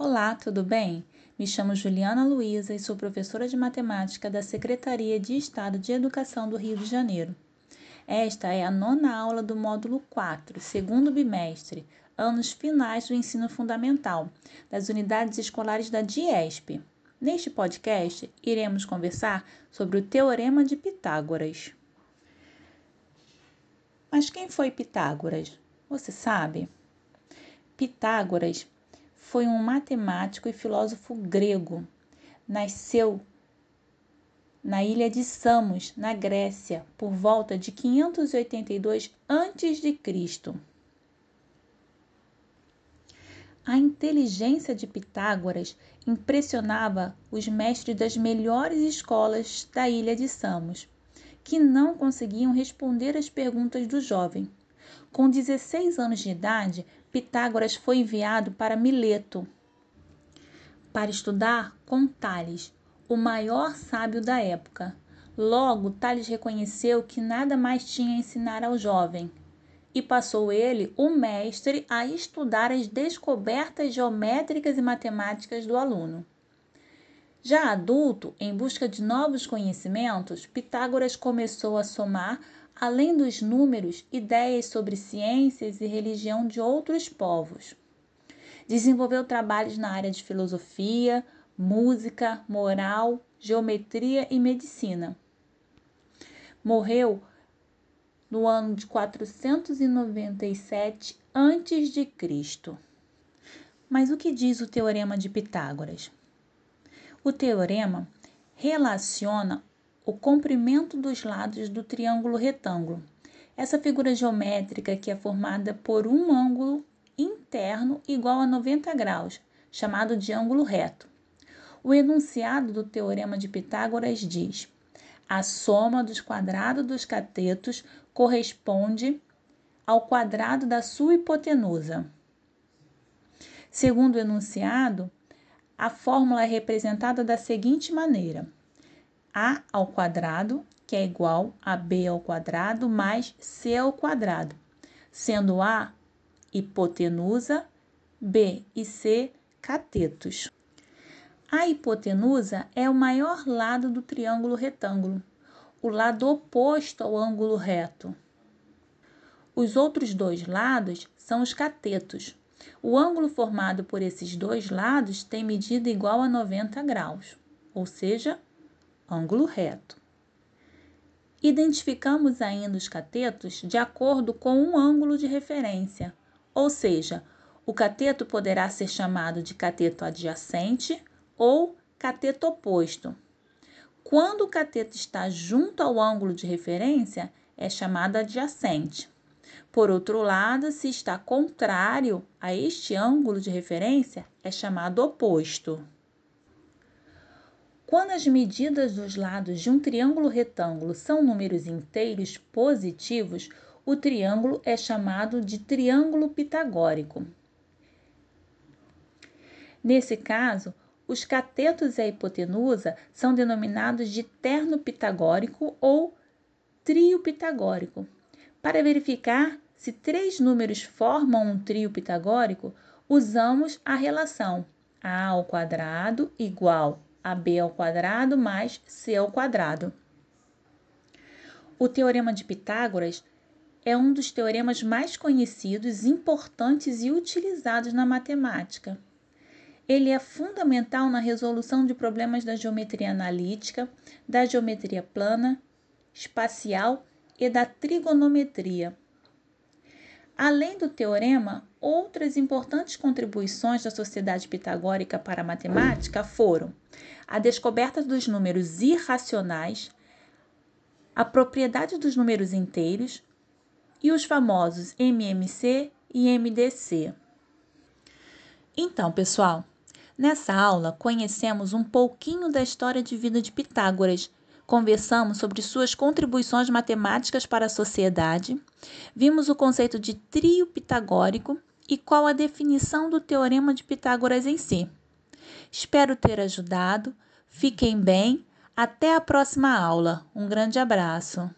Olá, tudo bem? Me chamo Juliana Luiza e sou professora de matemática da Secretaria de Estado de Educação do Rio de Janeiro. Esta é a nona aula do módulo 4, segundo bimestre, anos finais do ensino fundamental, das unidades escolares da DIESP. Neste podcast, iremos conversar sobre o Teorema de Pitágoras. Mas quem foi Pitágoras? Você sabe? Pitágoras foi um matemático e filósofo grego. Nasceu na ilha de Samos, na Grécia, por volta de 582 a.C. A inteligência de Pitágoras impressionava os mestres das melhores escolas da ilha de Samos, que não conseguiam responder às perguntas do jovem. Com 16 anos de idade, Pitágoras foi enviado para Mileto para estudar com Tales, o maior sábio da época. Logo, Tales reconheceu que nada mais tinha a ensinar ao jovem e passou ele, o mestre, a estudar as descobertas geométricas e matemáticas do aluno. Já adulto, em busca de novos conhecimentos, Pitágoras começou a somar além dos números, ideias sobre ciências e religião de outros povos. Desenvolveu trabalhos na área de filosofia, música, moral, geometria e medicina. Morreu no ano de 497 a.C. Mas o que diz o teorema de Pitágoras? O teorema relaciona o comprimento dos lados do triângulo retângulo. Essa figura geométrica que é formada por um ângulo interno igual a 90 graus, chamado de ângulo reto. O enunciado do teorema de Pitágoras diz: a soma dos quadrados dos catetos corresponde ao quadrado da sua hipotenusa. Segundo o enunciado, a fórmula é representada da seguinte maneira: a ao quadrado, que é igual a b ao quadrado mais c ao quadrado, sendo a hipotenusa, b e c catetos. A hipotenusa é o maior lado do triângulo retângulo, o lado oposto ao ângulo reto. Os outros dois lados são os catetos. O ângulo formado por esses dois lados tem medida igual a 90 graus, ou seja, ângulo reto. Identificamos ainda os catetos de acordo com um ângulo de referência, ou seja, o cateto poderá ser chamado de cateto adjacente ou cateto oposto. Quando o cateto está junto ao ângulo de referência, é chamado adjacente. Por outro lado, se está contrário a este ângulo de referência, é chamado oposto. Quando as medidas dos lados de um triângulo retângulo são números inteiros positivos, o triângulo é chamado de triângulo pitagórico. Nesse caso, os catetos e a hipotenusa são denominados de terno pitagórico ou trio pitagórico. Para verificar se três números formam um trio pitagórico, usamos a relação a ao quadrado igual AB ao quadrado mais C ao quadrado. O teorema de Pitágoras é um dos teoremas mais conhecidos, importantes e utilizados na matemática. Ele é fundamental na resolução de problemas da geometria analítica, da geometria plana, espacial e da trigonometria. Além do teorema, outras importantes contribuições da sociedade pitagórica para a matemática foram a descoberta dos números irracionais, a propriedade dos números inteiros e os famosos MMC e MDC. Então, pessoal, nessa aula conhecemos um pouquinho da história de vida de Pitágoras Conversamos sobre suas contribuições matemáticas para a sociedade, vimos o conceito de trio pitagórico e qual a definição do teorema de Pitágoras em si. Espero ter ajudado. Fiquem bem. Até a próxima aula. Um grande abraço.